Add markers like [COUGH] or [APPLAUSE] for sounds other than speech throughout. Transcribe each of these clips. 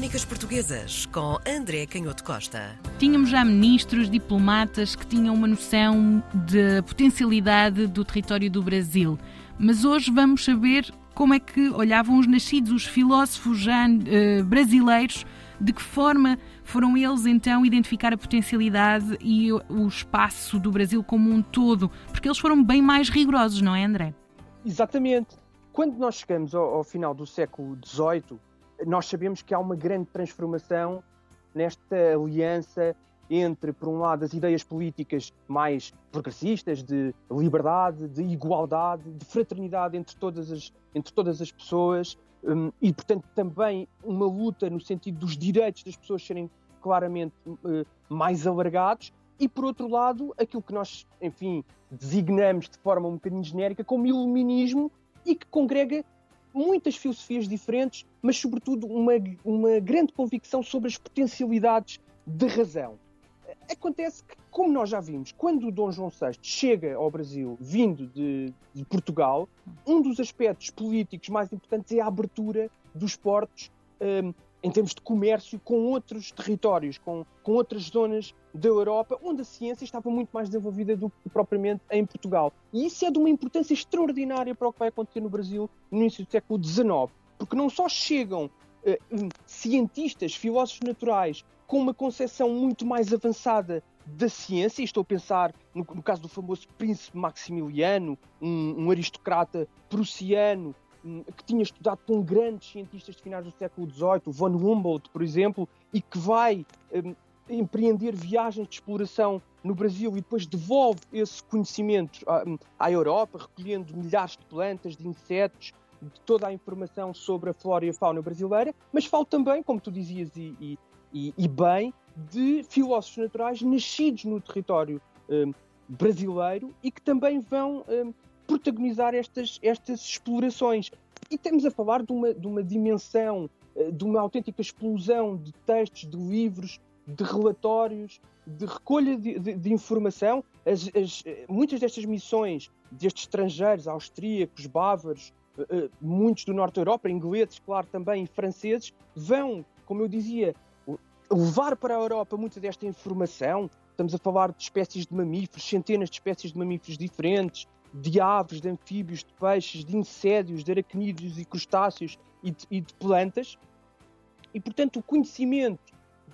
Crónicas Portuguesas com André Canhoto Costa. Tínhamos já ministros, diplomatas que tinham uma noção da potencialidade do território do Brasil. Mas hoje vamos saber como é que olhavam os nascidos, os filósofos já uh, brasileiros, de que forma foram eles então identificar a potencialidade e o espaço do Brasil como um todo, porque eles foram bem mais rigorosos, não é, André? Exatamente. Quando nós chegamos ao, ao final do século XVIII, nós sabemos que há uma grande transformação nesta aliança entre, por um lado, as ideias políticas mais progressistas, de liberdade, de igualdade, de fraternidade entre todas as, entre todas as pessoas, um, e, portanto, também uma luta no sentido dos direitos das pessoas serem claramente uh, mais alargados, e, por outro lado, aquilo que nós, enfim, designamos de forma um bocadinho genérica como iluminismo e que congrega muitas filosofias diferentes, mas, sobretudo, uma, uma grande convicção sobre as potencialidades da razão. Acontece que, como nós já vimos, quando o Dom João VI chega ao Brasil, vindo de, de Portugal, um dos aspectos políticos mais importantes é a abertura dos portos um, em termos de comércio com outros territórios, com, com outras zonas da Europa, onde a ciência estava muito mais desenvolvida do que propriamente em Portugal. E isso é de uma importância extraordinária para o que vai acontecer no Brasil no início do século XIX, porque não só chegam uh, cientistas, filósofos naturais, com uma concepção muito mais avançada da ciência, e estou a pensar no, no caso do famoso príncipe Maximiliano, um, um aristocrata prussiano que tinha estudado com grandes cientistas de finais do século XVIII, o von Humboldt, por exemplo, e que vai um, empreender viagens de exploração no Brasil e depois devolve esse conhecimento à, hum, à Europa, recolhendo milhares de plantas, de insetos, de toda a informação sobre a flora e a fauna brasileira, mas falo também, como tu dizias e, e, e bem, de filósofos naturais nascidos no território um, brasileiro e que também vão protagonizar estas, estas explorações. E estamos a falar de uma, de uma dimensão, eh, de uma autêntica explosão de textos, de livros, de relatórios, de recolha de, de, de informação. As, as, eh, muitas destas missões destes estrangeiros, austríacos, bávaros, eh, muitos do norte da Europa, ingleses, claro, também, franceses, vão, como eu dizia, levar para a Europa muita desta informação. Estamos a falar de espécies de mamíferos, centenas de espécies de mamíferos diferentes, de aves, de anfíbios, de peixes, de insédios, de aracnídeos e crustáceos e de, e de plantas. E, portanto, o conhecimento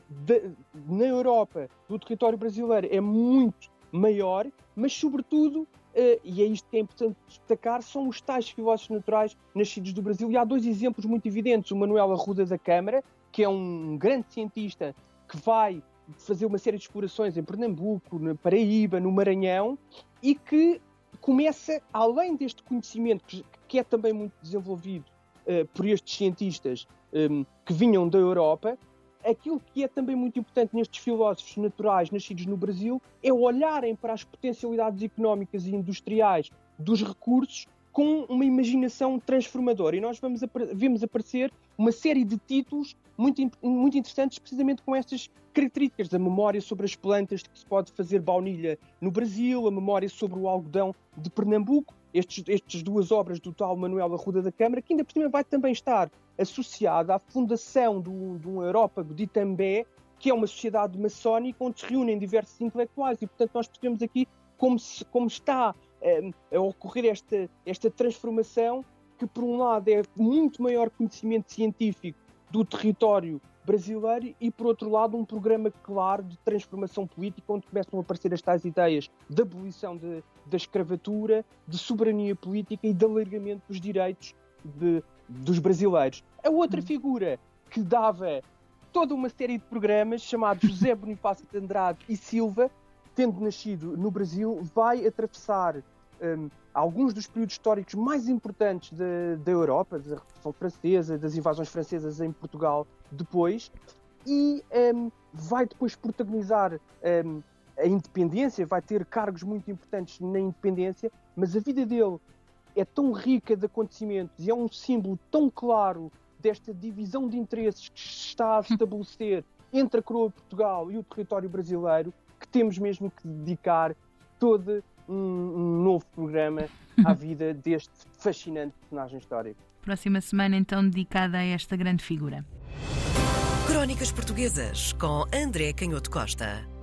de, na Europa do território brasileiro é muito maior, mas, sobretudo, uh, e é isto que é importante destacar, são os tais filósofos naturais nascidos do Brasil. E há dois exemplos muito evidentes. O Manuel Arruda da Câmara, que é um grande cientista que vai fazer uma série de explorações em Pernambuco, na Paraíba, no Maranhão, e que começa, além deste conhecimento que, é também muito desenvolvido uh, por estes cientistas um, ehm, que vinham da Europa, aquilo que é também muito importante nestes filósofos naturais nascidos no Brasil é olharem para as potencialidades económicas e industriais dos recursos com uma imaginação transformadora. E nós vamos vemos aparecer uma série de títulos muito, muito interessantes, precisamente com estas características. A memória sobre as plantas que se pode fazer baunilha no Brasil, a memória sobre o algodão de Pernambuco, estes, estas duas obras do tal Manuel Arruda da Câmara, que ainda por cima vai também estar associada à fundação do, de um de Itambé, que é uma sociedade maçónica onde se reúnem diversos intelectuais. E, portanto, nós percebemos aqui como, se, como está um, a ocorrer esta, esta transformação, que, por um lado, é muito maior conhecimento científico do território brasileiro e, por outro lado, um programa claro de transformação política, onde começam a aparecer as tais ideias de abolição de, da escravatura, de soberania política e de alargamento dos direitos de, dos brasileiros. A outra uhum. figura que dava toda uma série de programas, chamado José Bonifácio de Andrade e Silva, tendo nascido no Brasil, vai atravessar um, alguns dos períodos históricos mais importantes da Europa, da Revolução Francesa, das invasões francesas em Portugal depois, e um, vai depois protagonizar um, a independência, vai ter cargos muito importantes na independência, mas a vida dele é tão rica de acontecimentos e é um símbolo tão claro desta divisão de interesses que se está a [LAUGHS] estabelecer entre a coroa de Portugal e o território brasileiro, temos mesmo que dedicar todo um, um novo programa à vida deste fascinante personagem histórico. Próxima semana, então, dedicada a esta grande figura. Crónicas Portuguesas com André Canhoto Costa.